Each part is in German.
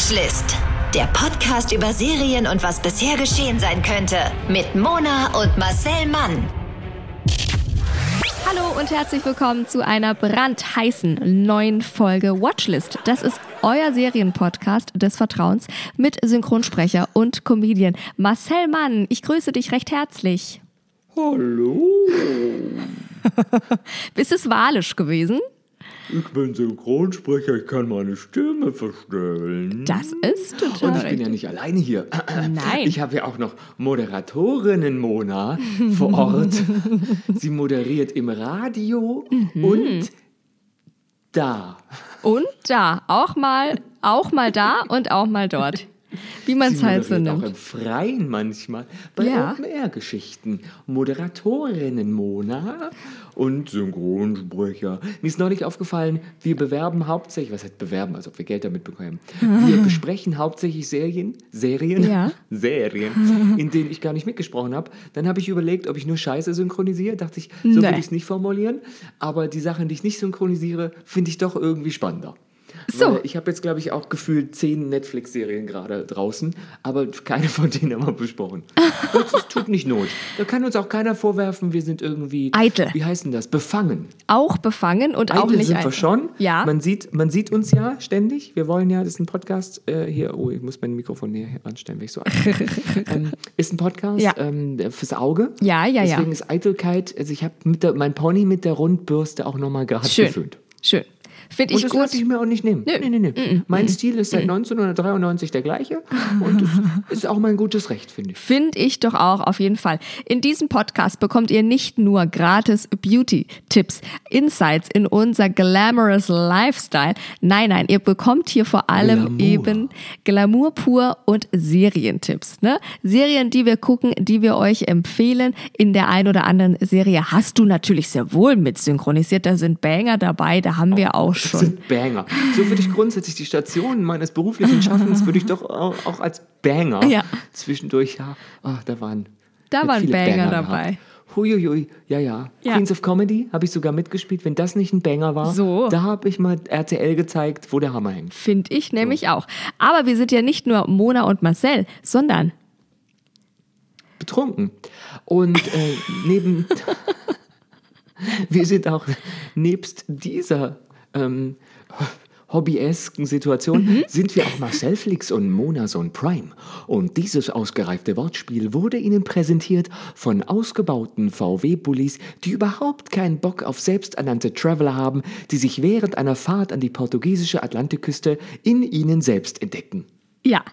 Watchlist. Der Podcast über Serien und was bisher geschehen sein könnte. Mit Mona und Marcel Mann. Hallo und herzlich willkommen zu einer brandheißen neuen Folge Watchlist. Das ist euer Serienpodcast des Vertrauens mit Synchronsprecher und Comedian Marcel Mann. Ich grüße dich recht herzlich. Hallo, Ist es walisch gewesen? Ich bin Synchronsprecher, ich kann meine Stimme verstellen. Das ist total Und ich bin ja nicht alleine hier. Nein. Ich habe ja auch noch Moderatorinnen Mona vor Ort. Sie moderiert im Radio Mhm. und da. Und da, auch mal, auch mal da und auch mal dort. Wie man es halt so moderiert auch nimmt. im Freien manchmal bei Ja. Open-Air-Geschichten. Moderatorinnen Mona und Synchronsprecher. Mir ist neulich aufgefallen, wir bewerben hauptsächlich, was heißt bewerben, als ob wir Geld damit bekommen. Wir besprechen hauptsächlich Serien, Serien, Ja. Serien, in denen ich gar nicht mitgesprochen habe. Dann habe ich überlegt, ob ich nur Scheiße synchronisiere. Dachte ich, so Nee. will ich es nicht formulieren. Aber die Sachen, die ich nicht synchronisiere, finde ich doch irgendwie spannender. So. Ich habe jetzt, glaube ich, auch gefühlt zehn Netflix-Serien gerade draußen, aber keine von denen haben wir besprochen. Das ist- tut nicht Not. Da kann uns auch keiner vorwerfen, wir sind irgendwie. Eitel. Wie heißt denn das? Befangen. Auch befangen und auch Eitel nicht sind wir eitel. schon. Ja. Man sieht, man sieht uns ja ständig. Wir wollen ja, das ist ein Podcast äh, hier. Oh, ich muss mein Mikrofon näher anstellen, wenn ich so ähm, Ist ein Podcast Ja. ähm, fürs Auge. Ja, ja, ja. Deswegen ist Eitelkeit, also ich habe mein Pony mit der Rundbürste auch nochmal gerade geföhnt. Schön. Finde Und ich das gut. lasse ich mir auch nicht nehmen. Nö. Nee, nee, nee. Mein Stil ist seit 1993 der gleiche und das ist auch mein gutes Recht, finde ich. Finde ich doch auch, auf jeden Fall. In diesem Podcast bekommt ihr nicht nur gratis Beauty-Tipps, Insights in unser glamorous Lifestyle. Nein, nein, ihr bekommt hier vor allem Glamour. eben Glamour pur und Serientipps. Ne? Serien, die wir gucken, die wir euch empfehlen. In der ein oder anderen Serie hast du natürlich sehr wohl mit synchronisiert. Da sind Banger dabei, da haben wir auch Das schon. sind Banger. So würde ich grundsätzlich die Stationen meines beruflichen Schaffens würde ich doch auch, als Banger Ja. zwischendurch, ja, ach, da waren Da waren Banger gehabt. dabei. Huiuiui, ja, ja, Ja. Queens of Comedy habe ich sogar mitgespielt. Wenn das nicht ein Banger war, So. da habe ich mal RTL gezeigt, wo der Hammer hängt. Finde ich nämlich auch. Aber wir sind ja nicht nur Mona und Marcel, sondern betrunken. Und äh, neben. wir sind auch nebst dieser ähm, hobbyesken Situation, sind wir auch Marcel Flix und Monason Prime. Und dieses ausgereifte Wortspiel wurde Ihnen präsentiert von ausgebauten VW-Bullis, die überhaupt keinen Bock auf selbsternannte Traveler haben, die sich während einer Fahrt an die portugiesische Atlantikküste in ihnen selbst entdecken. ja.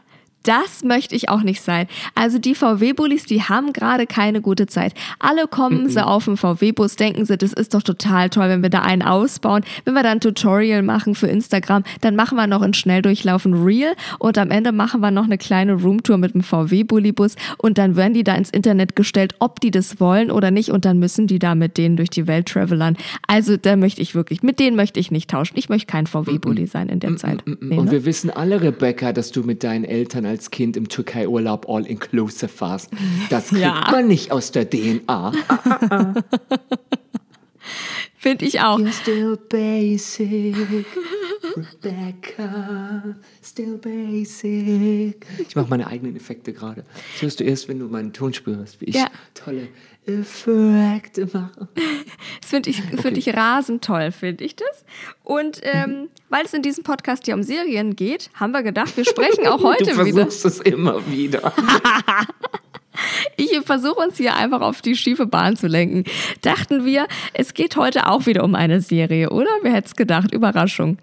Das möchte ich auch nicht sein. Also die VW-Bullis, die haben gerade keine gute Zeit. Alle kommen sie auf den VW-Bus, denken sie, das ist doch total toll, wenn wir da einen ausbauen. Wenn wir dann ein Tutorial machen für Instagram, dann machen wir noch einen Schnelldurchlauf ein Reel und am Ende machen wir noch eine kleine Roomtour mit dem VW-Bullibus und dann werden die da ins Internet gestellt, ob die das wollen oder nicht und dann müssen die da mit denen durch die Welt travelern. Also da möchte ich wirklich, mit denen möchte ich nicht tauschen. Ich möchte kein VW-Bully sein in der Zeit. Nee, Und ne? wir wissen alle, Rebecca, dass du mit deinen Eltern als Kind im Türkei-Urlaub all-inclusive warst. Das kriegt Ja. man nicht aus der DNA. Finde ich auch. You're still basic, Rebecca, still basic. Ich mache meine eigenen Effekte gerade. Das hörst du erst, wenn du meinen Ton spürst, wie ich Ja. tolle Effekte mache. Das finde ich, find ich rasend toll, finde ich das. Und ähm, weil es in diesem Podcast ja um Serien geht, haben wir gedacht, wir sprechen auch heute du wieder. versuchst es immer wieder. Ich versuche uns hier einfach auf die schiefe Bahn zu lenken. Dachten wir, es geht heute auch wieder um eine Serie, oder? Wer hätte es gedacht? Überraschung.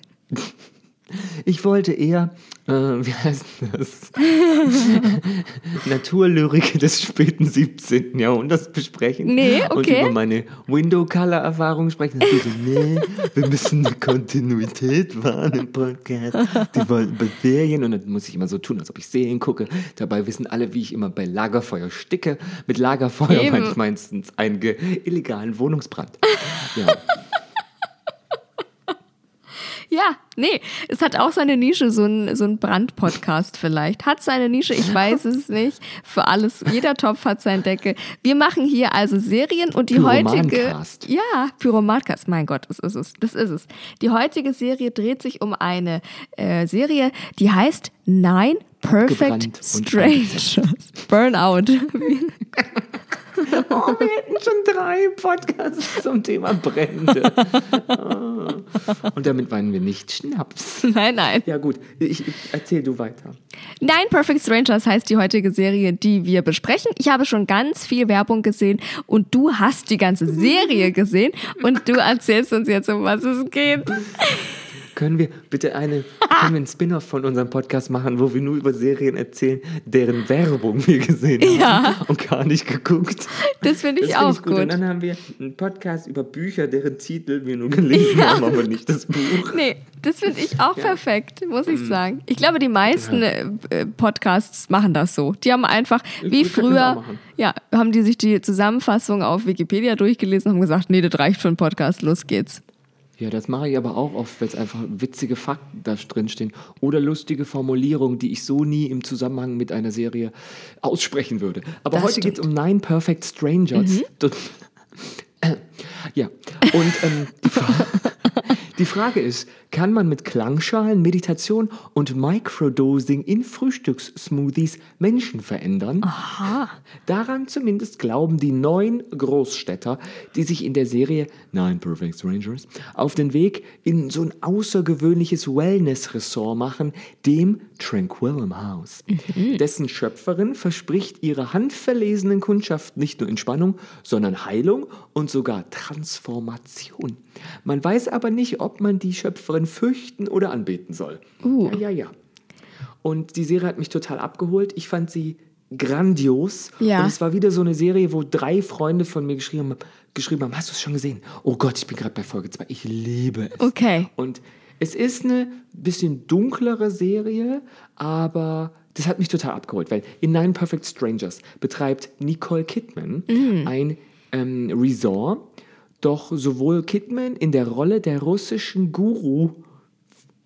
Ich wollte eher, äh, wie heißt das? Naturlyrik des späten 17. Jahrhunderts besprechen. Nee, Und okay. über meine Window-Color-Erfahrung sprechen. Und so, nee, wir müssen eine Kontinuität wahren im Podcast. Die wollen über Serien und dann muss ich immer so tun, als ob ich Serien gucke. Dabei wissen alle, wie ich immer bei Lagerfeuer sticke. Mit Lagerfeuer Eben. meine ich meistens einen illegalen Wohnungsbrand. Ja. Ja, nee, es hat auch seine Nische, so ein, so ein Brand-Podcast vielleicht. Hat seine Nische, ich weiß es nicht. Für alles, jeder Topf hat seinen Deckel. Wir machen hier also Serien und die heutige. Ja, Pyromancast, mein Gott, das ist es. Das ist es. Die heutige Serie dreht sich um eine äh, Serie, die heißt Nine Perfect Strangers. Burnout. Oh, wir hätten schon drei Podcasts zum Thema Brände. Ah. Und damit meinen wir nicht Schnaps. nein, nein. Ja gut, ich, ich, erzähl du weiter. Nine Perfect Strangers heißt die heutige Serie, die wir besprechen. Ich habe schon ganz viel Werbung gesehen und du hast die ganze Serie gesehen und du erzählst uns jetzt, um was es geht. Können wir bitte eine, können wir einen Spin-off von unserem Podcast machen, wo wir nur über Serien erzählen, deren Werbung wir gesehen haben Ja. und gar nicht geguckt? Das finde ich Das find auch ich gut. gut. Und dann haben wir einen Podcast über Bücher, deren Titel wir nur gelesen haben, aber nicht das Buch. Nee, das finde ich auch perfekt, muss ich sagen. Ich glaube, die meisten äh, äh, Podcasts machen das so. Die haben einfach, wie früher, ja, haben die sich die Zusammenfassung auf Wikipedia durchgelesen und haben gesagt, nee, das reicht für einen Podcast, los geht's. Ja, das mache ich aber auch oft, weil es einfach witzige Fakten da drin stehen oder lustige Formulierungen, die ich so nie im Zusammenhang mit einer Serie aussprechen würde. Aber Das heute geht es um Nine Perfect Strangers. Das- Äh, ja, und ähm, die, Fra die Frage ist, kann man mit Klangschalen, Meditation und Microdosing in Frühstückssmoothies Menschen verändern? Daran zumindest glauben die neun Großstädter, die sich in der Serie Nine Perfect Strangers auf den Weg in so ein außergewöhnliches Wellness-Ressort machen, dem Tranquillum House. Dessen Schöpferin verspricht ihrer handverlesenen Kundschaft nicht nur Entspannung, sondern Heilung und sogar Transformation. Man weiß aber nicht, ob man die Schöpferin fürchten oder anbeten soll. Uh. Ja, ja, ja. Und die Serie hat mich total abgeholt. Ich fand sie grandios. Ja. Und es war wieder so eine Serie, wo drei Freunde von mir geschrieben haben, geschrieben haben hast du es schon gesehen? Oh Gott, ich bin gerade bei Folge 2. Ich liebe es. Okay. Und es ist eine bisschen dunklere Serie, aber das hat mich total abgeholt, weil in Nine Perfect Strangers betreibt Nicole Kidman ein ähm, Resort, doch sowohl Kidman in der Rolle der russischen Guru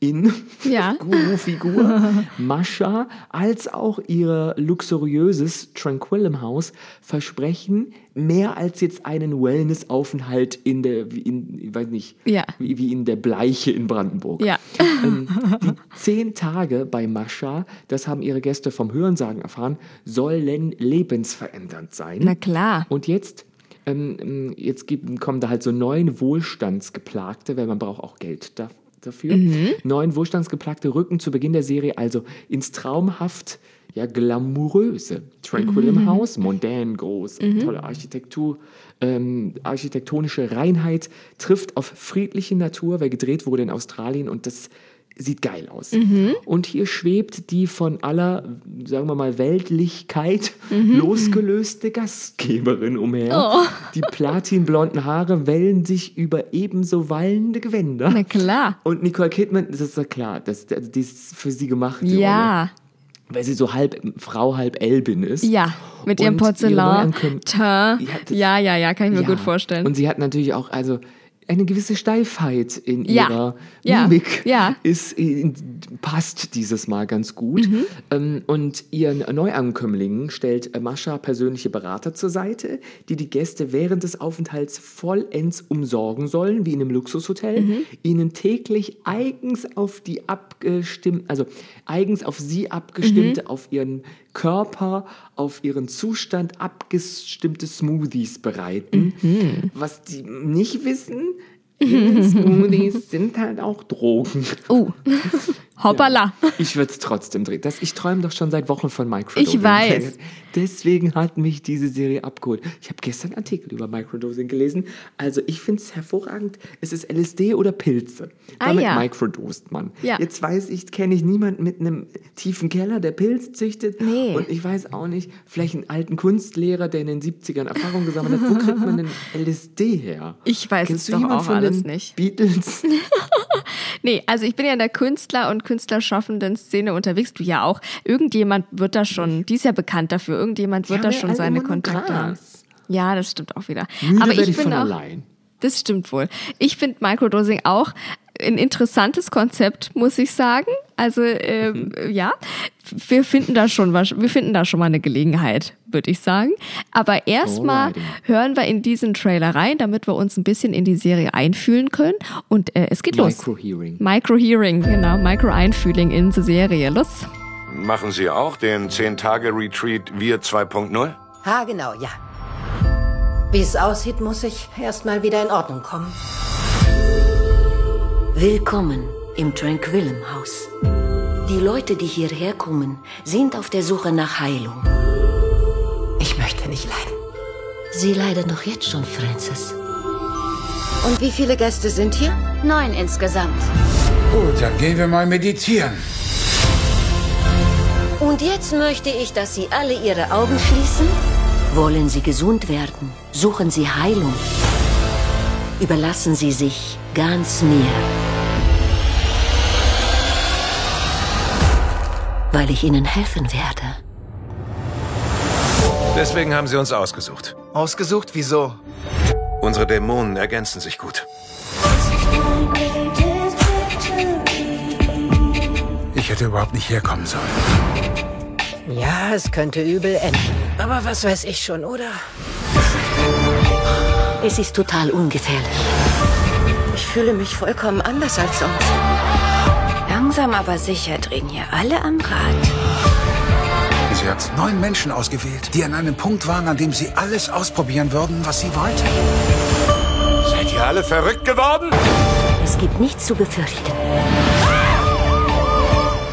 in Ja. Guru-Figur Mascha als auch ihr luxuriöses Tranquillum House versprechen mehr als jetzt einen Wellness-Aufenthalt in der, wie in, ich weiß nicht, Ja. wie, wie in der Bleiche in Brandenburg. Ja. Ähm, die zehn Tage bei Mascha, das haben ihre Gäste vom Hörensagen erfahren, sollen lebensverändernd sein. Na klar. Und jetzt, ähm, jetzt gibt, kommen da halt so neun Wohlstandsgeplagte, weil man braucht auch Geld da, dafür. Neun Wohlstandsgeplagte rücken zu Beginn der Serie also ins traumhaft, ja, glamouröse Tranquillum House, mondän groß, tolle Architektur, ähm, architektonische Reinheit, trifft auf friedliche Natur, weil gedreht wurde in Australien und das sieht geil aus. Und hier schwebt die von aller, sagen wir mal, Weltlichkeit losgelöste Gastgeberin umher. Die platinblonden Haare wellen sich über ebenso wallende Gewänder. Na klar. Und Nicole Kidman, das ist ja klar, das, das, die ist für sie gemacht. die Rolle. Ja. Weil sie so halb Frau, halb Elbin ist. Ja. Mit ihrem Porzellan. Ja, Ja, ja, ja, kann ich mir Ja. gut vorstellen. Und sie hat natürlich auch, also eine gewisse Steifheit in ihrer Ja. Mimik Ja. ist, passt dieses Mal ganz gut. Mhm. Ähm, und ihren Neuankömmlingen stellt Mascha persönliche Berater zur Seite, die die Gäste während des Aufenthalts vollends umsorgen sollen, wie in einem Luxushotel, Mhm. ihnen täglich eigens auf die abgestimmt, also eigens auf sie abgestimmte, Mhm. auf ihren Körper, auf ihren Zustand abgestimmte Smoothies bereiten. Mhm. Was die nicht wissen, Smoothies sind halt auch Drogen. Uh. Hoppala. Ich würde es trotzdem drehen. Das, ich träume doch schon seit Wochen von Microdosing. Ich weiß. Deswegen hat mich diese Serie abgeholt. Ich habe gestern einen Artikel über Microdosing gelesen. Also ich finde es hervorragend. Es ist LSD oder Pilze. Ah, Damit ja. microdost man. Ja. Jetzt weiß ich, kenne ich niemanden mit einem tiefen Keller, der Pilze züchtet. Nee. Und ich weiß auch nicht, vielleicht einen alten Kunstlehrer, der in den 70ern Erfahrung gesammelt hat. Wo kriegt man denn LSD her? Ich weiß Kennst es doch auch alles nicht. Beatles? Nee, also ich bin ja der Künstler- und Künstlerschaffenden Szene unterwegs. Du ja auch. Irgendjemand wird da schon, die ist ja bekannt dafür, irgendjemand wird Ja, da schon seine Kontakte haben. Ja, das stimmt auch wieder. Müde Aber ich ich bin auch, allein. Das stimmt wohl. Ich finde Microdosing auch ein interessantes Konzept, muss ich sagen. Also ähm, Mhm. ja, wir finden da schon was, wir finden da schon mal eine Gelegenheit, würde ich sagen. Aber erstmal hören wir in diesen Trailer rein, damit wir uns ein bisschen in die Serie einfühlen können. Und äh, es geht los. Microhearing. Micro-Hearing, genau, Micro-Einfühling in die Serie. Los. Machen Sie auch den 10-Tage-Retreat Wir 2.0? Ha, genau, ja. Wie es aussieht, muss ich erstmal wieder in Ordnung kommen. Willkommen im Tranquillum Haus. Die Leute, die hierher kommen, sind auf der Suche nach Heilung. Ich möchte nicht leiden. Sie leiden doch jetzt schon, Francis. Und wie viele Gäste sind hier? Neun insgesamt. Gut, dann gehen wir mal meditieren. Und jetzt möchte ich, dass Sie alle Ihre Augen schließen. Wollen Sie gesund werden? Suchen Sie Heilung. Überlassen Sie sich ganz mir. Weil ich Ihnen helfen werde. Deswegen haben Sie uns ausgesucht. Ausgesucht? Wieso? Unsere Dämonen ergänzen sich gut. Ich hätte überhaupt nicht herkommen sollen. Ja, es könnte übel enden. Aber was weiß ich schon, oder? Es ist total ungefährlich. Ich fühle mich vollkommen anders als sonst. Langsam aber sicher drehen hier alle am Rad. Sie hat neun Menschen ausgewählt, die an einem Punkt waren, an dem sie alles ausprobieren würden, was sie wollten. Seid ihr alle verrückt geworden? Es gibt nichts zu befürchten.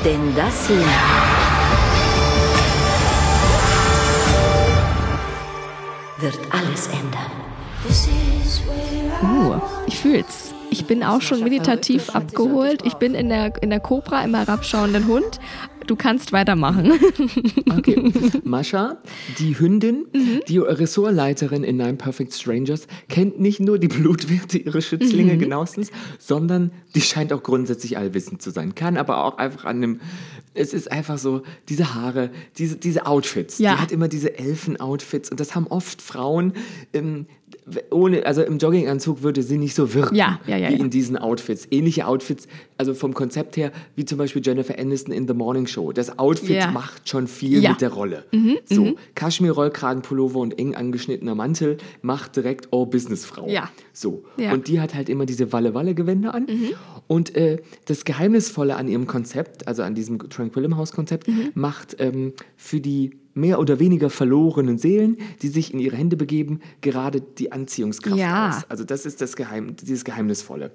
Denn das hier wird alles ändern. Uh, ich fühl's. Ich bin auch schon meditativ abgeholt. Ich bin in der, in der Cobra im herabschauenden Hund. Du kannst weitermachen. Okay. Mascha, die Hündin, Mhm. die Ressortleiterin in Nine Perfect Strangers, kennt nicht nur die Blutwerte ihrer Schützlinge Mhm. genauestens, sondern die scheint auch grundsätzlich allwissend zu sein. Kann aber auch einfach an einem, es ist einfach so, diese Haare, diese, diese Outfits. Ja. Die hat immer diese Elfen-Outfits und das haben oft Frauen, ähm, ohne, also im Jogginganzug würde sie nicht so wirken Ja, ja, ja, wie in diesen Outfits. Ähnliche Outfits, also vom Konzept her, wie zum Beispiel Jennifer Aniston in The Morning Show. Das Outfit macht schon viel mit der Rolle. so, Kaschmir-Rollkragenpullover und eng angeschnittener Mantel macht direkt Oh Businessfrau. Ja. So. Und die hat halt immer diese Walle-Walle-Gewänder an. Und äh, das Geheimnisvolle an ihrem Konzept, also an diesem Tranquillum House-Konzept, macht ähm, für die mehr oder weniger verlorenen Seelen, die sich in ihre Hände begeben, gerade die Anziehungskraft Ja. aus. Also das ist das Geheim, dieses Geheimnisvolle.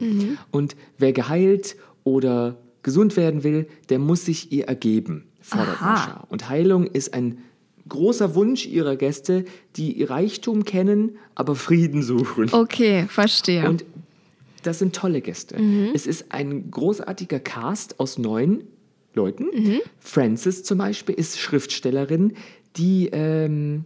Und wer geheilt oder gesund werden will, der muss sich ihr ergeben, fordert Aha. Mascha. Und Heilung ist ein großer Wunsch ihrer Gäste, die ihr Reichtum kennen, aber Frieden suchen. Okay, verstehe. Und das sind tolle Gäste. Es ist ein großartiger Cast aus neun Leuten. Frances zum Beispiel ist Schriftstellerin, die, ähm,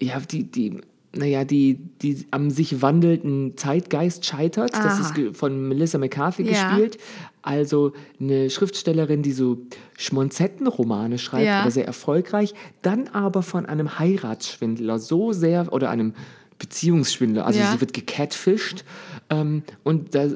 ja, die, die, naja, die, die am sich wandelnden Zeitgeist scheitert. Das Aha. ist ge- von Melissa McCarthy Ja. gespielt. Also eine Schriftstellerin, die so Schmonzettenromane schreibt, Ja. aber sehr erfolgreich, dann aber von einem Heiratsschwindler so sehr oder einem Beziehungsschwindler, also Ja. sie wird gecatfischt ähm, und da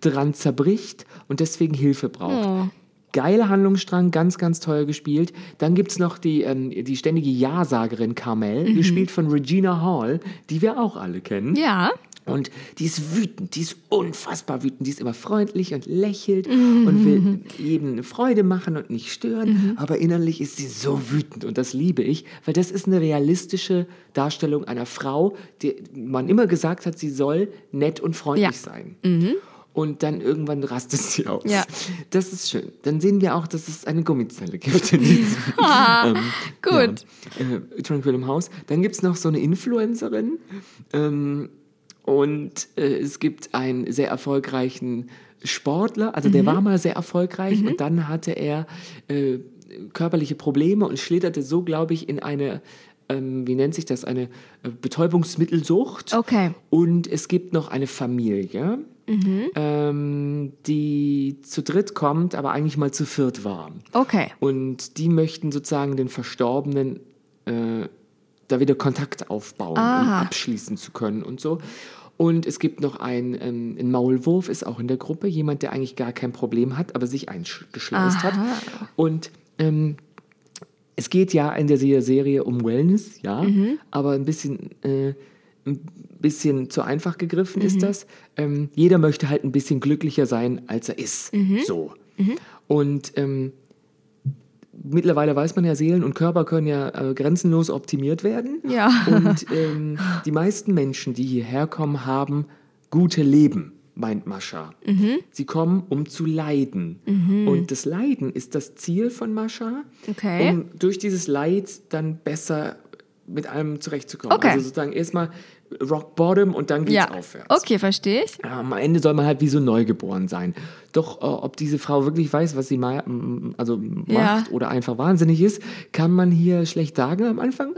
dran zerbricht und deswegen Hilfe braucht. Oh. Geiler Handlungsstrang, ganz, ganz toll gespielt. Dann gibt es noch die, ähm, die ständige Ja-Sagerin Carmel, gespielt von Regina Hall, die wir auch alle kennen. Mhm. ja. Und die ist wütend, die ist unfassbar wütend, die ist immer freundlich und lächelt Mhm. und will jedem eine Freude machen und nicht stören, aber innerlich ist sie so wütend und das liebe ich, weil das ist eine realistische Darstellung einer Frau, die man immer gesagt hat, sie soll nett und freundlich Ja. sein. Und dann irgendwann rastet sie aus. Ja. Das ist schön. Dann sehen wir auch, dass es eine Gummizelle gibt in diesem ähm, gut. Ja, äh, Tranquillum House. Dann gibt es noch so eine Influencerin. Ähm, und äh, es gibt einen sehr erfolgreichen Sportler, also der war mal sehr erfolgreich und dann hatte er äh, körperliche Probleme und schlitterte so, glaube ich, in eine, ähm, wie nennt sich das, eine äh, Betäubungsmittelsucht. Okay. Und es gibt noch eine Familie, ähm, die zu dritt kommt, aber eigentlich mal zu viert war. Okay. Und die möchten sozusagen den Verstorbenen äh, da wieder Kontakt aufbauen, um Aha. abschließen zu können und so. Und es gibt noch einen, ähm, ein Maulwurf, ist auch in der Gruppe, jemand, der eigentlich gar kein Problem hat, aber sich eingeschleust hat. Und ähm, es geht ja in der Se- Serie um Wellness, ja, aber ein bisschen, äh, ein bisschen zu einfach gegriffen ist das. Ähm, jeder möchte halt ein bisschen glücklicher sein, als er ist. So. Und ähm, mittlerweile weiß man ja, Seelen und Körper können ja äh, grenzenlos optimiert werden. Ja. Und ähm, die meisten Menschen, die hierher kommen, haben gute Leben, meint Mascha. Mhm. Sie kommen, um zu leiden. Und das Leiden ist das Ziel von Mascha, Okay. um durch dieses Leid dann besser mit allem zurechtzukommen. Okay. Also sozusagen erstmal Rock Bottom und dann geht's Ja. aufwärts. Okay, verstehe ich. Am Ende soll man halt wie so neugeboren sein. Doch äh, ob diese Frau wirklich weiß, was sie ma also macht Ja. oder einfach wahnsinnig ist, kann man hier schlecht sagen am Anfang.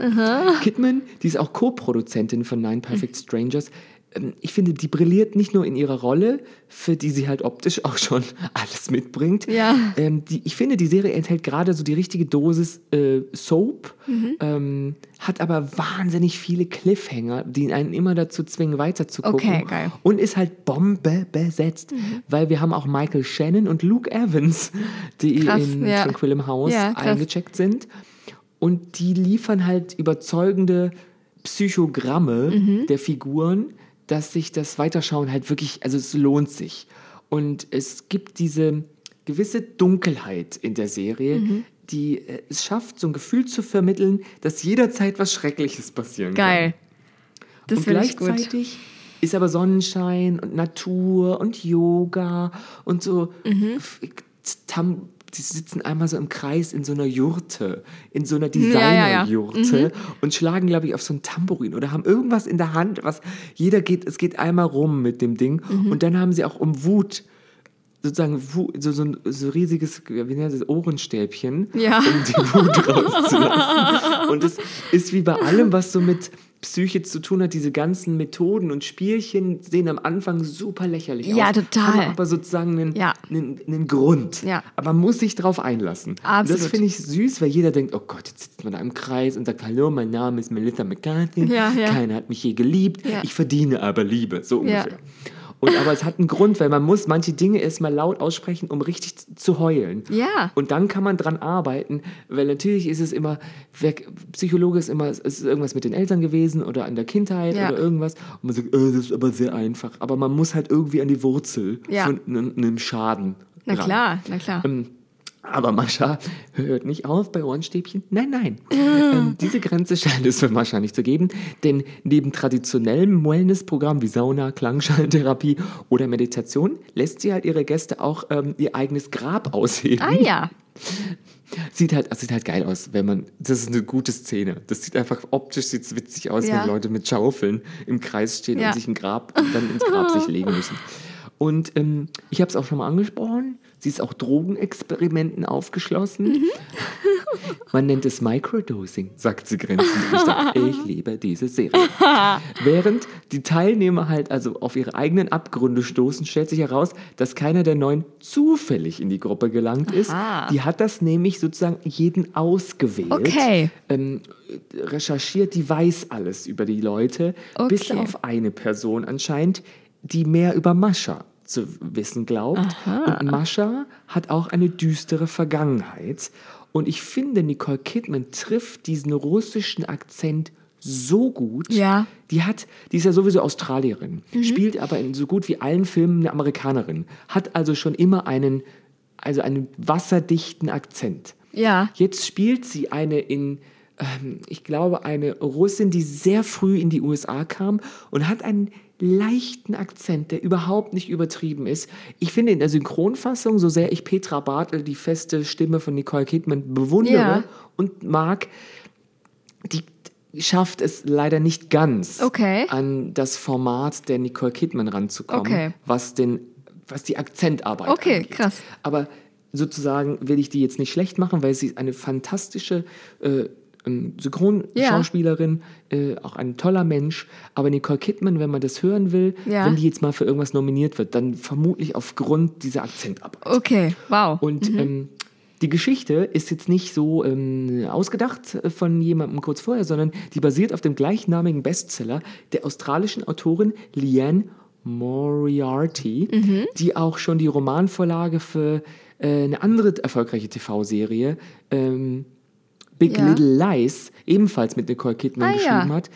Kidman, die ist auch Co-Produzentin von Nine Perfect Strangers. Ähm, Ich finde, die brilliert nicht nur in ihrer Rolle, für die sie halt optisch auch schon alles mitbringt. Ja. Ähm, die, ich finde, die Serie enthält gerade so die richtige Dosis äh, Soap, Mhm. ähm, hat aber wahnsinnig viele Cliffhanger, die einen immer dazu zwingen, weiterzugucken. Okay, geil. Und ist halt Bombe besetzt, weil wir haben auch Michael Shannon und Luke Evans, die Krass, in ja. Tranquillum House Ja, eingecheckt sind. Und die liefern halt überzeugende Psychogramme Mhm. der Figuren, dass sich das Weiterschauen halt wirklich, also es lohnt sich. Und es gibt diese gewisse Dunkelheit in der Serie, Mhm. die äh, es schafft, so ein Gefühl zu vermitteln, dass jederzeit was Schreckliches passieren kann. Geil. Das und gleichzeitig ist aber Sonnenschein und Natur und Yoga und so. Mhm. Tam, die sitzen einmal so im Kreis in so einer Jurte, in so einer ja, ja. Designerjurte und schlagen, glaube ich, auf so ein Tambourin oder haben irgendwas in der Hand, was jeder geht, es geht einmal rum mit dem Ding. Mhm. Und dann haben sie auch um Wut sozusagen so, so ein so riesiges wie nennt das, Ohrenstäbchen, Ja. um die Wut rauszulassen. Und es ist wie bei allem, was so mit Psyche zu tun hat, diese ganzen Methoden und Spielchen sehen am Anfang super lächerlich Ja, aus. total. Haben aber sozusagen einen, Ja. einen, einen Grund. Ja. Aber man muss sich drauf einlassen. Und Absolut. das finde ich süß, weil jeder denkt, oh Gott, jetzt sitzt man da im Kreis und sagt, hallo, mein Name ist Melissa McCarthy. Ja, ja. Keiner hat mich je geliebt. Ja. Ich verdiene aber Liebe. So Ja. ungefähr. Und aber es hat einen Grund, weil man muss manche Dinge erstmal laut aussprechen, um richtig zu heulen. Ja. Und dann kann man dran arbeiten, weil natürlich ist es immer, wer, Psychologe ist immer, es ist irgendwas mit den Eltern gewesen oder an der Kindheit Ja. oder irgendwas. Und man sagt, äh, das ist aber sehr einfach. Aber man muss halt irgendwie an die Wurzel Ja. von einem, einem Schaden. Na ran. klar, na klar. Ähm, aber Mascha hört nicht auf bei Ohrenstäbchen. Nein, nein. Ah. Ähm, diese Grenze scheint es für Mascha nicht zu geben, denn neben traditionellem Wellnessprogramm wie Sauna, Klangschallentherapie oder Meditation lässt sie halt ihre Gäste auch ähm, ihr eigenes Grab ausheben. Ah ja. Sieht halt, sieht halt geil aus, wenn man. Das ist eine gute Szene. Das sieht einfach optisch sieht's witzig aus, Ja. wenn Leute mit Schaufeln im Kreis stehen Ja. und sich ein Grab dann ins Grab sich legen müssen. Und ähm, ich habe es auch schon mal angesprochen. Sie ist auch Drogenexperimenten aufgeschlossen. Mhm. Man nennt es Microdosing, sagt sie grenzend. Ich dachte, ich liebe diese Serie. Während die Teilnehmer halt also auf ihre eigenen Abgründe stoßen, stellt sich heraus, dass keiner der neun zufällig in die Gruppe gelangt ist. Aha. Die hat das nämlich sozusagen jeden ausgewählt. Okay. Ähm, recherchiert, die weiß alles über die Leute, bis Okay. auf eine Person anscheinend, die mehr über Mascha zu wissen glaubt. Und Mascha hat auch eine düstere Vergangenheit. Und ich finde, Nicole Kidman trifft diesen russischen Akzent so gut. Ja. Die hat, die ist ja sowieso Australierin, spielt aber in so gut wie allen Filmen eine Amerikanerin, hat also schon immer einen, also einen wasserdichten Akzent. Ja. Jetzt spielt sie eine in, ähm, ich glaube, eine Russin, die sehr früh in die USA kam und hat einen leichten Akzent, der überhaupt nicht übertrieben ist. Ich finde in der Synchronfassung, so sehr ich Petra Bartel, die feste Stimme von Nicole Kidman, bewundere Ja. und mag, die schafft es leider nicht ganz Okay. an das Format der Nicole Kidman ranzukommen, Okay. was, den, was die Akzentarbeit Okay, angeht. krass. Aber sozusagen will ich die jetzt nicht schlecht machen, weil sie eine fantastische äh, Synchronschauspielerin, äh, auch ein toller Mensch. Aber Nicole Kidman, wenn man das hören will, Ja. wenn die jetzt mal für irgendwas nominiert wird, dann vermutlich aufgrund dieser Akzentarbeit. Okay, wow. Und ähm, Die Geschichte ist jetzt nicht so ähm, ausgedacht äh, von jemandem kurz vorher, sondern die basiert auf dem gleichnamigen Bestseller der australischen Autorin Leanne Moriarty, Mhm. die auch schon die Romanvorlage für äh, eine andere erfolgreiche TV-Serie, ähm, Big Ja. Little Lies, ebenfalls mit Nicole Kidman Ah, ja. geschrieben hat.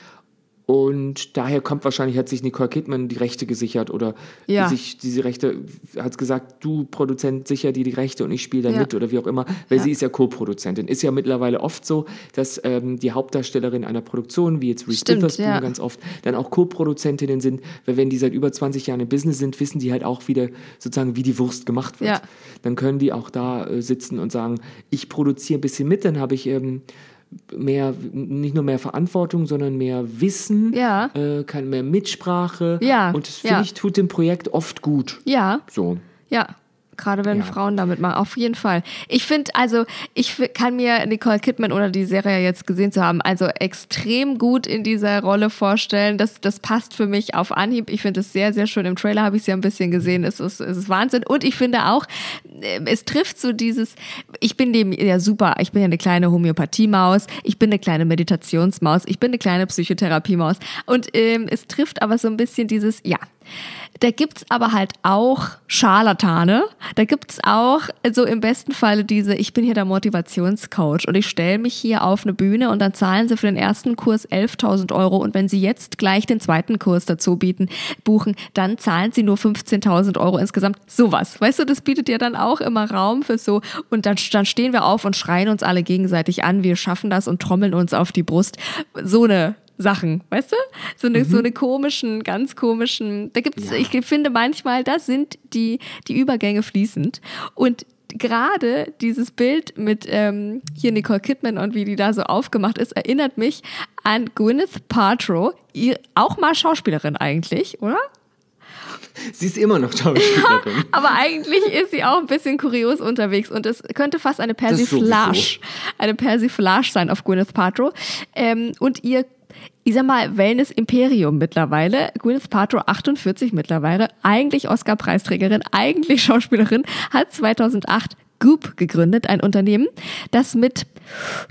Und daher kommt wahrscheinlich, hat sich Nicole Kidman die Rechte gesichert oder Ja. sich diese Rechte, hat gesagt, du Produzent sicher dir die Rechte und ich spiele da Ja. mit oder wie auch immer, weil Ja. sie ist ja Co-Produzentin. Ist ja mittlerweile oft so, dass ähm, die Hauptdarstellerin einer Produktion, wie jetzt Reese Witherspoon ja. ganz oft, dann auch Co-Produzentinnen sind, weil wenn die seit über 20 Jahren im Business sind, wissen die halt auch wieder sozusagen, wie die Wurst gemacht wird. Ja. Dann können die auch da äh, sitzen und sagen, ich produziere ein bisschen mit, dann habe ich ähm, mehr, nicht nur mehr Verantwortung, sondern mehr Wissen, Ja. äh, kann mehr Mitsprache. Ja, Und das finde ja. ich, tut dem Projekt oft gut. Ja, So. ja. Gerade wenn Ja. Frauen damit machen, auf jeden Fall. Ich finde, also, ich kann mir Nicole Kidman oder die Serie jetzt gesehen zu haben, also extrem gut in dieser Rolle vorstellen. Das, das passt für mich auf Anhieb. Ich finde es sehr, sehr schön. Im Trailer habe ich sie ein bisschen gesehen. Es ist, es ist Wahnsinn. Und ich finde auch, äh, es trifft so dieses, ich bin dem ja super, ich bin ja eine kleine Homöopathiemaus, ich bin eine kleine Meditationsmaus, ich bin eine kleine Psychotherapiemaus. Und ähm, es trifft aber so ein bisschen dieses, ja, da gibt's aber halt auch Scharlatane. Da gibt's auch so im besten Falle diese, ich bin hier der Motivationscoach und ich stelle mich hier auf eine Bühne und dann zahlen sie für den ersten Kurs 11.000 Euro und wenn sie jetzt gleich den zweiten Kurs dazu bieten, buchen, dann zahlen sie nur 15.000 Euro insgesamt. Sowas. Weißt du, das bietet ja dann auch immer Raum für so und dann, dann stehen wir auf und schreien uns alle gegenseitig an, wir schaffen das und trommeln uns auf die Brust. So eine Sachen, weißt du? So eine, so eine komischen, ganz komischen, da gibt's, ich finde manchmal, das sind die, die Übergänge fließend. Und gerade dieses Bild mit ähm, hier Nicole Kidman und wie die da so aufgemacht ist, erinnert mich an Gwyneth Paltrow, ihr, auch mal Schauspielerin eigentlich, oder? Sie ist immer noch Schauspielerin. Aber eigentlich ist sie auch ein bisschen kurios unterwegs und es könnte fast eine. Persiflage, eine Persiflage sein auf Gwyneth Paltrow. Ähm, und ihr, ich sag mal, Wellness-Imperium mittlerweile, Gwyneth Paltrow 48 mittlerweile, eigentlich Oscar-Preisträgerin, eigentlich Schauspielerin, hat 2008 Goop gegründet, ein Unternehmen, das mit,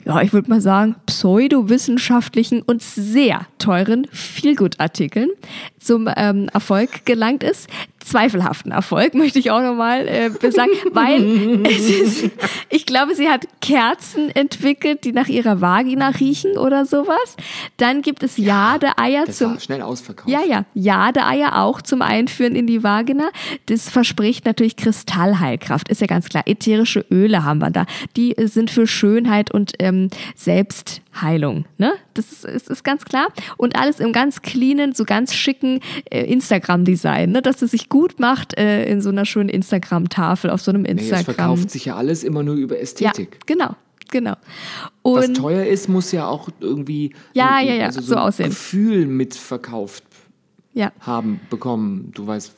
ja, ich würde mal sagen, pseudowissenschaftlichen und sehr teuren Feelgood-Artikeln zum ähm, Erfolg gelangt ist. Zweifelhaften Erfolg, möchte ich auch nochmal äh, besagen, weil es ist, ich glaube, sie hat Kerzen entwickelt, die nach ihrer Vagina riechen oder sowas. Dann gibt es Jade-Eier Das zum schnell ausverkauft. ja, ja. Jade-Eier auch zum Einführen in die Vagina. Das verspricht natürlich Kristallheilkraft, ist ja ganz klar. Ätherische Öle haben wir da. Die äh, sind für Schönheit und ähm, Selbstheilung. Ne? Das ist, ist, ist ganz klar. Und alles im ganz cleanen, so ganz schicken äh, Instagram-Design, ne? dass es sich gut macht äh, in so einer schönen Instagram-Tafel, auf so einem Nee, es Instagram. verkauft sich ja alles immer nur über ja, Ästhetik. genau. Genau. Was Und teuer ist, muss ja auch irgendwie Ja, ein- ja, ja, also so ein aussehen. Gefühl mitverkauft ja, haben, bekommen. Du weißt,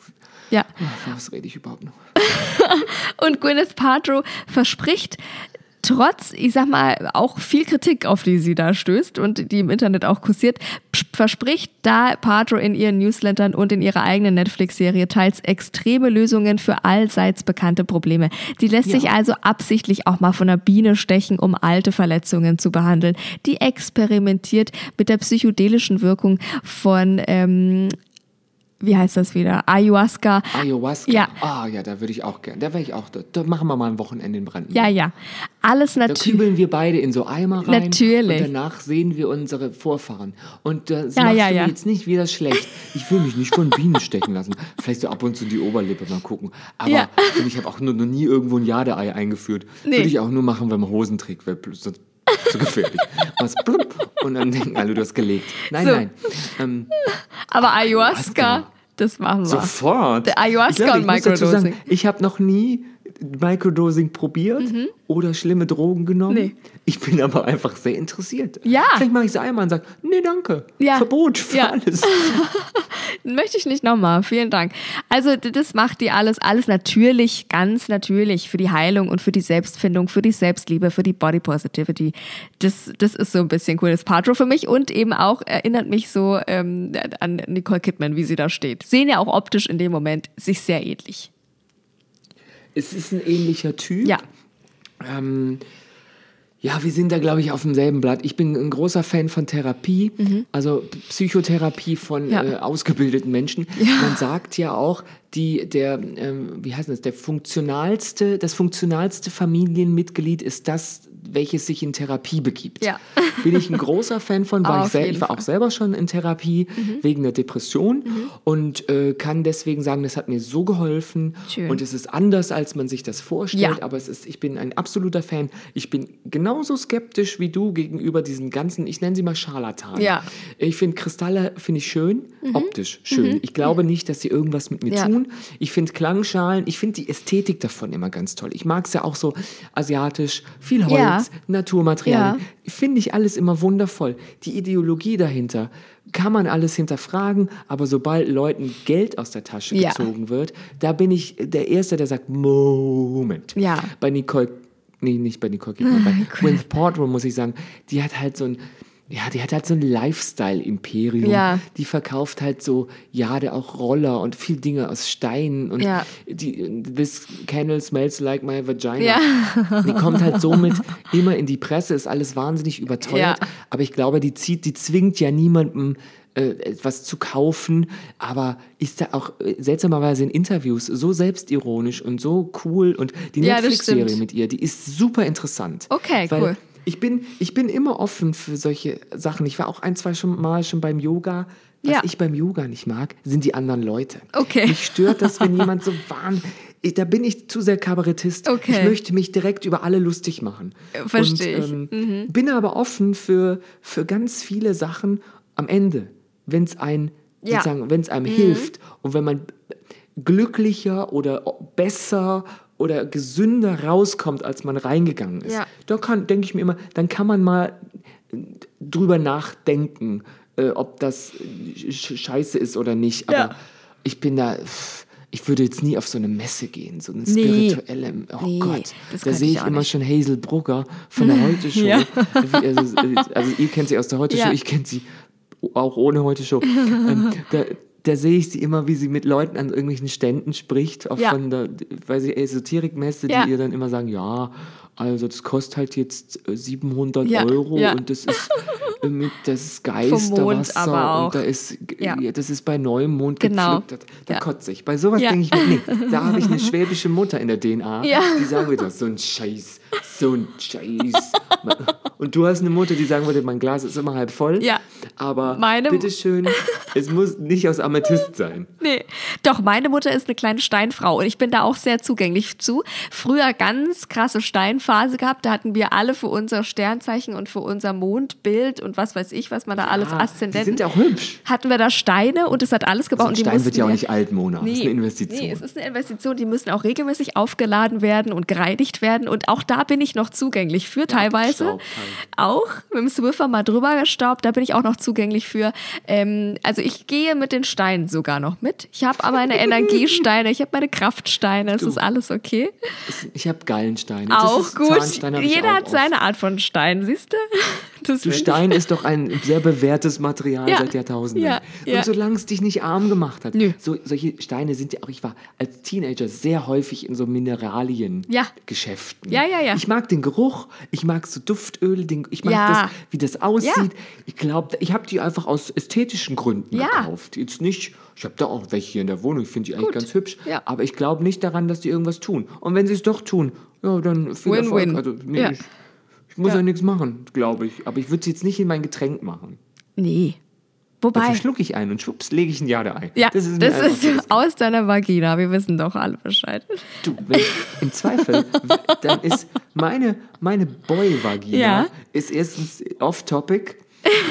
ja. was rede ich überhaupt noch? Und Gwyneth Paltrow verspricht, trotz, ich sag mal, auch viel Kritik, auf die sie da stößt und die im Internet auch kursiert, verspricht da Paltrow in ihren Newslettern und in ihrer eigenen Netflix-Serie teils extreme Lösungen für allseits bekannte Probleme. Die lässt sich also absichtlich auch mal von einer Biene stechen, um alte Verletzungen zu behandeln. Die experimentiert mit der psychedelischen Wirkung von ähm, wie heißt das wieder? Ayahuasca. Ayahuasca. Ja. Ah, ja, da würde ich auch gerne. Da wäre ich auch. Da, da machen wir mal ein Wochenende in Brandenburg. Ja, ja. Alles Da natürlich. kübeln wir beide in so Eimer rein. Natürlich. Und danach sehen wir unsere Vorfahren. Und das Ja, machst ja, du ja. mir jetzt nicht wieder schlecht. Ich will mich nicht von Bienen stechen lassen. Vielleicht so ab und zu die Oberlippe mal gucken. Aber Ja. ich habe auch noch nie irgendwo ein Jadeei eingeführt. Nee. Würde ich auch nur machen, wenn man Hosen trägt, weil sonst zu gefährlich. Was blub, und dann denken alle, du hast gelegt. Nein, So. nein. Ähm, Aber Ayahuasca, Ayahuasca. das machen wir. Sofort. Der Ayahuasca ich glaube, und ich sagen, Microdosing. Ich habe noch nie Microdosing probiert oder schlimme Drogen genommen. Mhm. Nee. Ich bin aber einfach sehr interessiert. Ja. Vielleicht mache ich es einmal und sage, nee, danke. Ja. Verbot für Ja. alles. Möchte ich nicht nochmal. Vielen Dank. Also, das macht die alles, alles natürlich, ganz natürlich für die Heilung und für die Selbstfindung, für die Selbstliebe, für die Body Positivity. Das, das ist so ein bisschen cooles Patro für mich und eben auch erinnert mich so ähm, an Nicole Kidman, wie sie da steht. Sehen ja auch optisch in dem Moment sich sehr ähnlich. Es ist ein ähnlicher Typ. Ja. Ähm, ja, wir sind da, glaube ich, auf demselben Blatt. Ich bin ein großer Fan von Therapie, also Psychotherapie von Mhm. Ja. äh, ausgebildeten Menschen. Man sagt ja auch, die, der, ähm, wie heißt das, der funktionalste, das funktionalste Familienmitglied ist das, welches sich in Therapie begibt. Ja. Bin ich ein großer Fan von, war ich, sel ich war. Mhm. auch selber schon in Therapie wegen der Depression und äh, kann deswegen sagen, das hat mir so geholfen Schön. und es ist anders, als man sich das vorstellt, Ja. aber es ist, ich bin ein absoluter Fan. Ich bin genauso skeptisch wie du gegenüber diesen ganzen, ich nenne sie mal Scharlatanen. Ja. Ich finde Kristalle, finde ich schön, optisch schön. Ich glaube nicht, dass sie irgendwas mit mir tun. Ich finde Klangschalen, ich finde die Ästhetik davon immer ganz toll. Ich mag es ja auch so asiatisch, viel Holz, Ja. Naturmaterialien. Ja. Finde ich alles immer wundervoll. Die Ideologie dahinter kann man alles hinterfragen, aber sobald Leuten Geld aus der Tasche Ja. gezogen wird, da bin ich der Erste, der sagt, Moment. Ja. Bei Nicole, nee, nicht bei Nicole Kidman, bei Gwyneth Paltrow muss ich sagen, die hat halt so ein, ja, die hat halt so ein Lifestyle-Imperium. Ja. Die verkauft halt so, ja, der auch Roller und viel Dinge aus Steinen und Ja. die, this candle smells like my vagina. Ja. Die kommt halt somit immer in die Presse, ist alles wahnsinnig überteuert. Ja. Aber ich glaube, die zieht, die zwingt ja niemandem äh, etwas zu kaufen, aber ist da auch äh, seltsamerweise in Interviews so selbstironisch und so cool und die Netflix-Serie mit ihr, die ist super interessant. Okay, cool. Ich bin, ich bin immer offen für solche Sachen. Ich war auch ein, zwei schon Mal schon beim Yoga. Was Ja. ich beim Yoga nicht mag, sind die anderen Leute. Okay. Mich stört das, wenn jemand so wahn... Da bin ich zu sehr Kabarettist. Okay. Ich möchte mich direkt über alle lustig machen. Verstehe ich. Und, ähm, Bin aber offen für, für ganz viele Sachen am Ende, wenn es ein, Ja. Mhm. sozusagen, wenn es einem hilft und wenn man glücklicher oder besser oder gesünder rauskommt, als man reingegangen ist. Ja. Da kann, denke ich mir immer, dann kann man mal äh, drüber nachdenken, äh, ob das äh, sch- scheiße ist oder nicht. Aber Ja. ich bin da, pff, ich würde jetzt nie auf so eine Messe gehen, so eine Nee. spirituelle. Oh Nee, Gott, da sehe ich ich immer nicht. schon Hazel Brugger von der Heute Show. Ja. Wie, also, also ihr kennt sie aus der Heute Show, ich kenne sie auch ohne Heute Show. ähm, da, da sehe ich sie immer, wie sie mit Leuten an irgendwelchen Ständen spricht, auch Ja. von der, weil sie Esoterikmesse, Ja. die ihr dann immer sagen, ja, also das kostet halt jetzt äh, 700 Ja, Euro und das ist äh, mit das ist Geisterwasser und da ist Ja. das ist bei Neumond Genau. gepflückt. Da, Ja. kotze ich. Bei sowas Ja. denke ich mir, nee, da habe ich eine schwäbische Mutter in der DNA, Ja. die sagen würde, so ein Scheiß, so ein Scheiß. Und du hast eine Mutter, die sagen würde, mein Glas ist immer halb voll. Ja. Aber Meine- bitteschön, es muss nicht aus Amethyst sein. Nee. Doch, meine Mutter ist eine kleine Steinfrau und ich bin da auch sehr zugänglich zu. Früher ganz krasse Steinphase gehabt. Da hatten wir alle für unser Sternzeichen und für unser Mondbild und was weiß ich, was man da alles Ah, die Aszendenten. sind ja auch hübsch. hatten wir da Steine und es hat alles gebaut. So ein und die Stein wird ja auch nicht alt, Mona. Das ist eine Investition. Nee, es ist eine Investition, die müssen auch regelmäßig aufgeladen werden und gereinigt werden. Und auch da bin ich noch zugänglich für teilweise. Staubt Auch mit dem Swiffer mal drüber gestaubt, da bin ich auch noch zugänglich für. Ähm, also ich gehe mit den Steinen sogar noch mit. Ich habe meine Energiesteine, ich habe meine Kraftsteine, es ist alles okay. Ich habe Gallensteine. auch das ist, gut. Jeder auch hat seine Art von Stein, siehst du? Das Du Stein ist doch ein sehr bewährtes Material Ja. seit Jahrtausenden. Ja, ja. Und solange es dich nicht arm gemacht hat. Nö. So, solche Steine sind ja auch, ich war als Teenager sehr häufig in so Mineralien-Geschäften. Ja, ja, ja. Ich mag den Geruch, ich mag so Duftöl, den, ich mag das, wie das aussieht. Ich glaube, ich habe die einfach aus ästhetischen Gründen gekauft. Jetzt nicht, ich habe da auch welche hier in der Wohnung, ich finde die eigentlich Gut. ganz hübsch. Aber ich glaube nicht daran, dass die irgendwas tun. Und wenn sie es doch tun, ja, dann viel Win-win. Erfolg. Also, nee, Ja. ich muss ja, nichts machen, glaube ich. Aber ich würde es jetzt nicht in mein Getränk machen. Nee. Wobei. verschlucke ich ein und schwupps, lege ich ein Jade ein. Ja, das ist, das ist aus deiner Vagina. Wir wissen doch alle Bescheid. Du, wenn, Im Zweifel, dann ist meine, meine Boy-Vagina Ja. ist erstens off-topic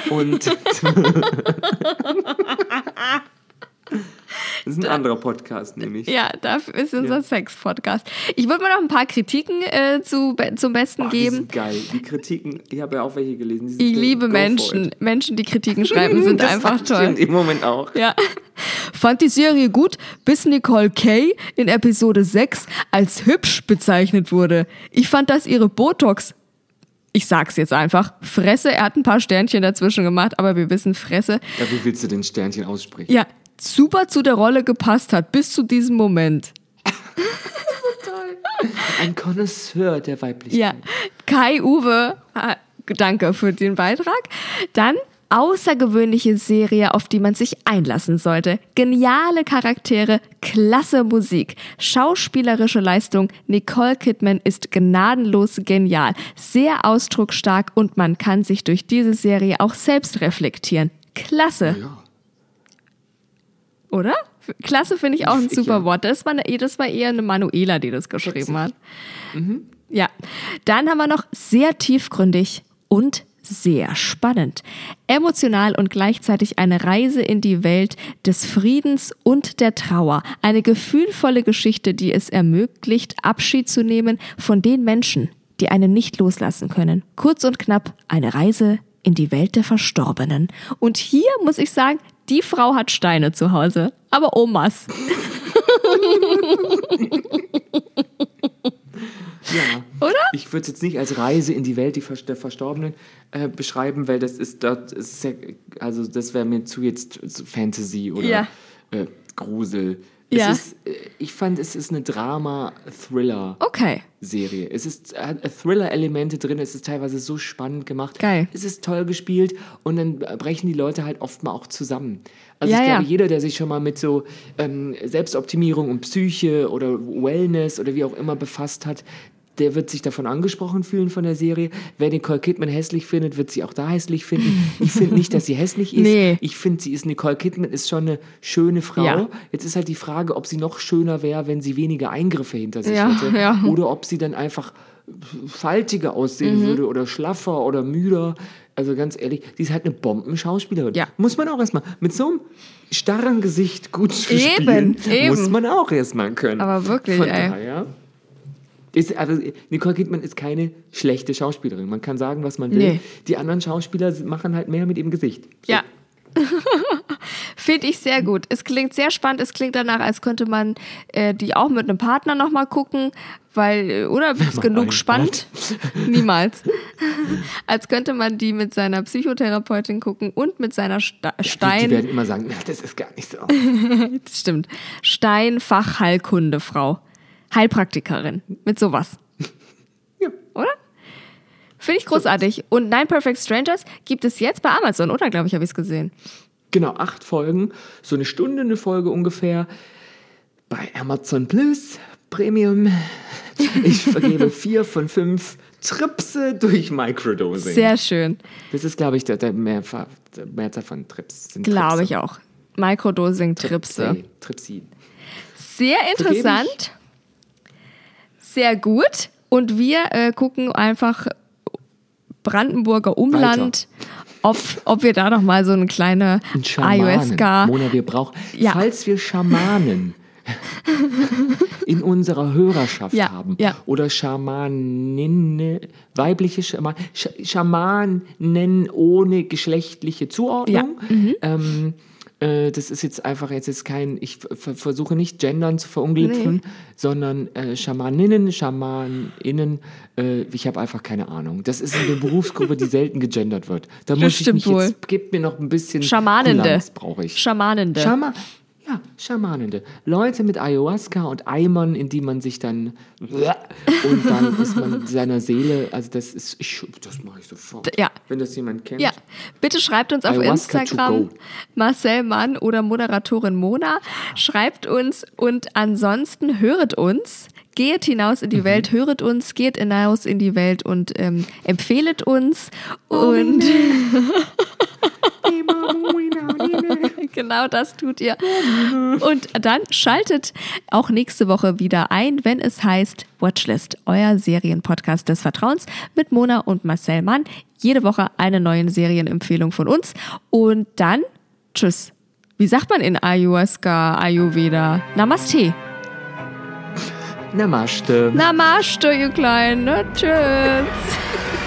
und das ist ein anderer Podcast, nämlich. Ja, dafür ist unser Ja. Sex-Podcast. Ich würde mal noch ein paar Kritiken äh, zu, be- zum Besten Boah, die geben. sind geil. Die Kritiken, ich habe ja auch welche gelesen. Die Ich liebe Menschen. Menschen, die Kritiken schreiben, sind Das einfach toll. Im Moment auch. Ja. Fand die Serie gut, bis Nicole Kay in Episode 6 als hübsch bezeichnet wurde. Ich fand, dass ihre Botox, ich sag's jetzt einfach, Fresse, er hat ein paar Sternchen dazwischen gemacht, aber wir wissen Fresse, Ja, wie willst du den Sternchen aussprechen? ja, super zu der Rolle gepasst hat, bis zu diesem Moment. Ein Connoisseur der Weiblichkeit. Ja, Kai Uwe, danke für den Beitrag. Dann außergewöhnliche Serie, auf die man sich einlassen sollte. Geniale Charaktere, klasse Musik, schauspielerische Leistung. Nicole Kidman ist gnadenlos genial, sehr ausdrucksstark und man kann sich durch diese Serie auch selbst reflektieren. Klasse. Oder? Klasse finde ich auch ein super. Wort. Das war, eine, das war eher eine Manuela, die das geschrieben hat. Ja. Dann haben wir noch sehr tiefgründig und sehr spannend. Emotional und gleichzeitig eine Reise in die Welt des Friedens und der Trauer. Eine gefühlvolle Geschichte, die es ermöglicht, Abschied zu nehmen von den Menschen, die einen nicht loslassen können. Kurz und knapp eine Reise in die Welt der Verstorbenen. Und hier muss ich sagen, die Frau hat Steine zu Hause, aber Omas. Ja. Oder? Ich würde es jetzt nicht als Reise in die Welt der Verstorbenen äh, beschreiben, weil das ist dort, also das wäre mir zu jetzt Fantasy oder Ja. äh, Grusel. Ja. Ist, äh, ich fand, es ist eine Drama-Thriller-Serie. Okay. Es ist hat Thriller-Elemente drin, es ist teilweise so spannend gemacht. Geil. Es ist toll gespielt und dann brechen die Leute halt oft mal auch zusammen. Also Ja, ich glaube, ja. jeder, der sich schon mal mit so ähm, Selbstoptimierung und Psyche oder Wellness oder wie auch immer befasst hat, der wird sich davon angesprochen fühlen von der Serie. Wer Nicole Kidman hässlich findet, wird sie auch da hässlich finden. Ich finde nicht, dass sie hässlich ist. Nee. Ich finde, sie ist Nicole Kidman ist schon eine schöne Frau. Ja. Jetzt ist halt die Frage, ob sie noch schöner wäre, wenn sie weniger Eingriffe hinter sich Ja, hätte. ja. Oder ob sie dann einfach faltiger Mhm. aussehen würde oder schlaffer oder müder. Also ganz ehrlich, die ist halt eine Bombenschauspielerin. Ja. Muss man auch erstmal. Mit so einem starren Gesicht gut zu Eben, spielen, eben. muss man auch erstmal können. Aber wirklich, Von ey. daher. Ist, also Nicole Kidman ist keine schlechte Schauspielerin. Man kann sagen, was man will. Nee. Die anderen Schauspieler machen halt mehr mit ihrem Gesicht. So. Ja. Finde ich sehr gut. Es klingt sehr spannend. Es klingt danach, als könnte man äh, die auch mit einem Partner nochmal gucken, weil, äh, oder ist genug spannend? Niemals. als könnte man die mit seiner Psychotherapeutin gucken und mit seiner Sta Die, die Stein. werden immer sagen, na, das ist gar nicht so. Das stimmt. Steinfachheilkundefrau. Heilpraktikerin. Mit sowas. Ja. Oder? Finde ich großartig. Und Nine Perfect Strangers gibt es jetzt bei Amazon, oder? Glaube ich, habe ich es gesehen. Genau, acht Folgen, so eine Stunde eine Folge ungefähr. Bei Amazon Plus Premium. Ich vergebe vier von fünf Tripse durch Microdosing. Sehr schön. das ist, glaube ich, der, der, Mehrzahl von Trips. Glaube ich auch. Microdosing Tripse. Tripsi, Tripsi. Sehr interessant. Sehr gut. Und wir äh, gucken einfach Brandenburger Umland, ob, ob wir da noch mal so eine kleine Ein. Ayahuasca. Mona, wir brauchen, Ja. falls wir Schamanen in unserer Hörerschaft Ja, haben ja. oder Schamaninnen, weibliche Schaman, Sch Schamanen ohne geschlechtliche Zuordnung. Mhm. Ähm, äh, das ist jetzt einfach jetzt ist kein, ich ver- versuche nicht Gendern zu verunglimpfen, sondern äh, Schamaninnen, Schamaninnen, äh, ich habe einfach keine Ahnung. Das ist eine Berufsgruppe, die selten gegendert wird. Da muss ich stimmt mich wohl. jetzt, gebt mir noch ein bisschen Schamanende. Brauche ich. Schamanende. Schama ja, Schamanende. Leute mit Ayahuasca und Eimern, in die man sich dann und dann ist man seiner Seele, also das ist, ich, das mache ich sofort. Ja. Wenn das jemand kennt. Ja, bitte schreibt uns auf Ayahuasca Instagram. Marcel Mann oder Moderatorin Mona. Schreibt uns und ansonsten höret uns. Geht hinaus Mhm. in die Welt, höret uns, geht hinaus in die Welt und ähm, empfehlet uns. Und genau das tut ihr. Und dann schaltet auch nächste Woche wieder ein, wenn es heißt Watchlist, euer Serienpodcast des Vertrauens mit Mona und Marcel Mann. Jede Woche eine neue Serienempfehlung von uns. Und dann, tschüss. Wie sagt man in Ayahuasca, Ayurveda? Namaste. Namaste. Namaste, ihr Kleinen. Ne? Tschüss.